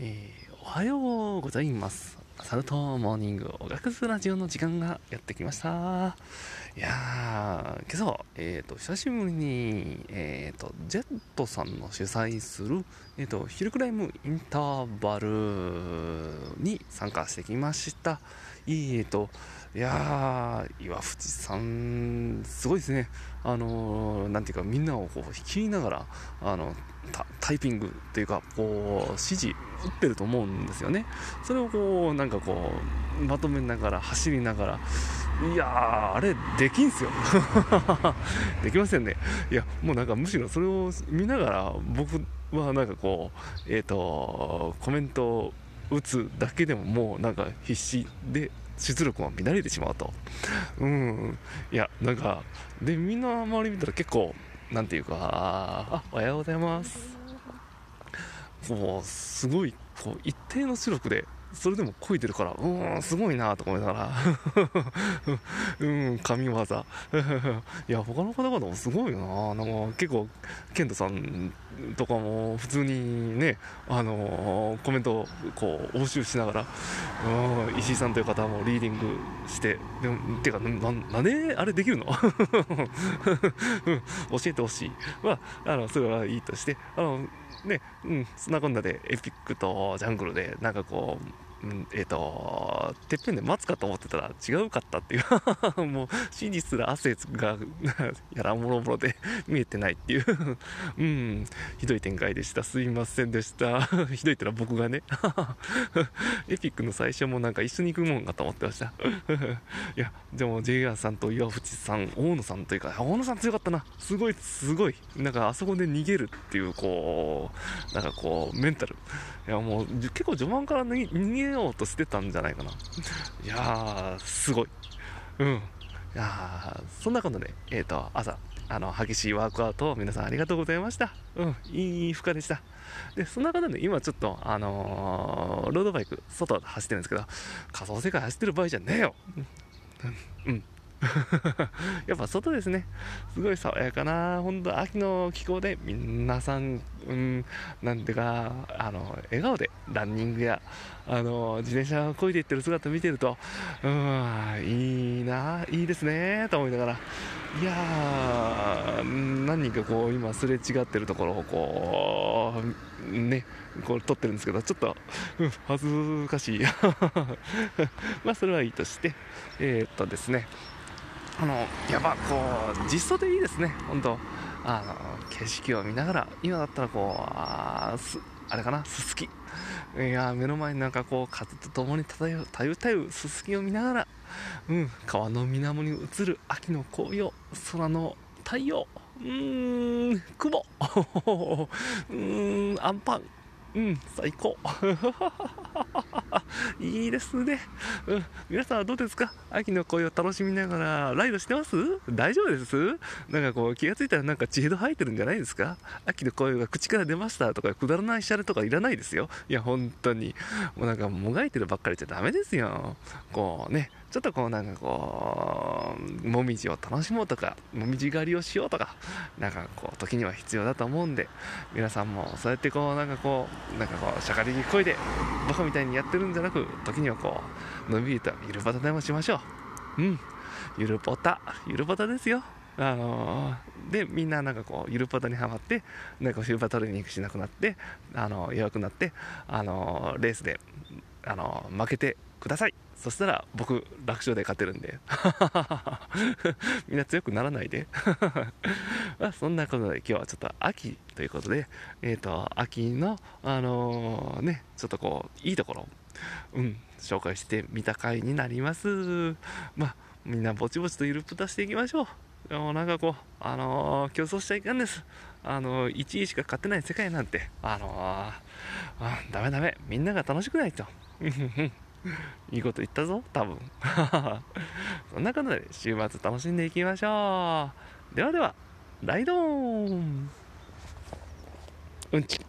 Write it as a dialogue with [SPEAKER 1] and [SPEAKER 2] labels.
[SPEAKER 1] えー、おはようございます。サルトモーニングおがくずラジオの時間がやってきました。いやー今朝え、ー、と久しぶりにえ、ー、とジェットさんの主催するえっ、とヒルクライムインターバルに参加してきました。いえ、と。いやー岩渕さんすごいですね。あのー、なんていうかみんなをこう率いながらあのタイピングっていうかこう指示打ってると思うんですよね。それをこうなんかこうまとめながら走りながらいやーあれできんすよ。できませんね。いやもうなんかむしろそれを見ながら僕はなんかこうえっ、ー、とコメントを打つだけでももうなんか必死で出力が乱れてしまうと。うん。いやなんかでみんな周り見たら結構なんていうかあおはようございます。もうすごいこう一定の出力でそれでもこいてるから、うーん、すごいなとか思いながら、うん、神業。いや、他の方々もすごいよななんか結構、ケントさんとかも普通にね、あのー、コメントをこう、応酬しながら、うん、石井さんという方もリーディングして、でも、てか、な、なんであれできるの？教えてほしい。まあ、あの、それはいいとして、あの、ね、うん、そんなこんなでエピックとジャングルで、なんかこう、うん、えっ、ー、と、てっぺんで待つかと思ってたら違うかったっていうもう、真実すら汗がやらもろもろで見えてないっていう うん、ひどい展開でした。すいませんでした。ひどいってのは僕がね エピックの最初もなんか一緒に行くもんかと思ってました いや、でも JR さんと岩渕さん、大野さんというか、大野さん強かったな。すごい、すごい。なんかあそこで逃げるっていう、こう、なんかこう、メンタル。いや、もう結構序盤から逃げようとしてたんじゃないかな。いやー、すごい。うん。いやそんなことで、えっ、ー、と、朝、あの、激しいワークアウトを皆さんありがとうございました。うん、いい負荷でした。で、そんな方で、今ちょっと、あのー、ロードバイク、外走ってるんですけど、仮想世界走ってる場合じゃねえよ。うん、やっぱ外ですね。すごい爽やかな、本当秋の気候で皆さん、うん、なんていうか、あの、笑顔でランニングや、あの、自転車をこいでいってる姿見てると、うん、いいな、いいですね、と思いながら、いやー、何人かこう、今すれ違ってるところをこう、ね、こう撮ってるんですけど、ちょっと、うん、恥ずかしい。まあ、それはいいとして、えー、っとですね、あのやっぱこう実装でいいですね、本当あの景色を見ながら、今だったらこう、ああれかな、すすき。いや目の前になんかこう風と共に漂うたゆたゆすすきを見ながら、うん、川の水面に映る秋の紅葉空の太陽うーん雲。うーん アンパン。うん最高 いいですね。うん。皆さんはどうですか？秋の恋を楽しみながらライドしてます？大丈夫です？なんかこう気がついたらなんか血ヘド吐いてるんじゃないですか？秋の恋が口から出ましたとかくだらないシャレとかいらないですよ。いや、本当に。もうなんかもがいてるばっかりじゃダメですよ。こうね、ちょっとこうなんかこう、もみじを楽しもうとか、もみじ狩りをしようとか、なんかこう、時には必要だと思うんで、皆さんもそうやってこう、なんかこう、なんかこう、しゃかりにこいで、バカみたいにやってるんじゃなく、時にはこう、のんびりとゆるバタでもしましょう。うん。ゆるポタ、ゆるポタですよ。あのー、で、みんななんかこう、ゆるポタにはまって、なんかフィーバトレーニングしなくなって、あのー、弱くなって、あのー、レースで、あの負けてください。そしたら僕楽勝で勝てるんで。みんな強くならないで。まあそんなことで今日はちょっと秋ということでえっ、ー、と秋のあのー、ねちょっとこういいところうん紹介してみた回になります。まあみんなぼちぼちとゆるっぷたしていきましょう。でもなんかこうあのー、競争しちゃいかんです。あの1位しか勝てない世界なんてあのー、ダメダメ。みんなが楽しくないと。いいこと言ったぞ、多分。そんなことで週末楽しんでいきましょう。ではでは、ライドーンうんち。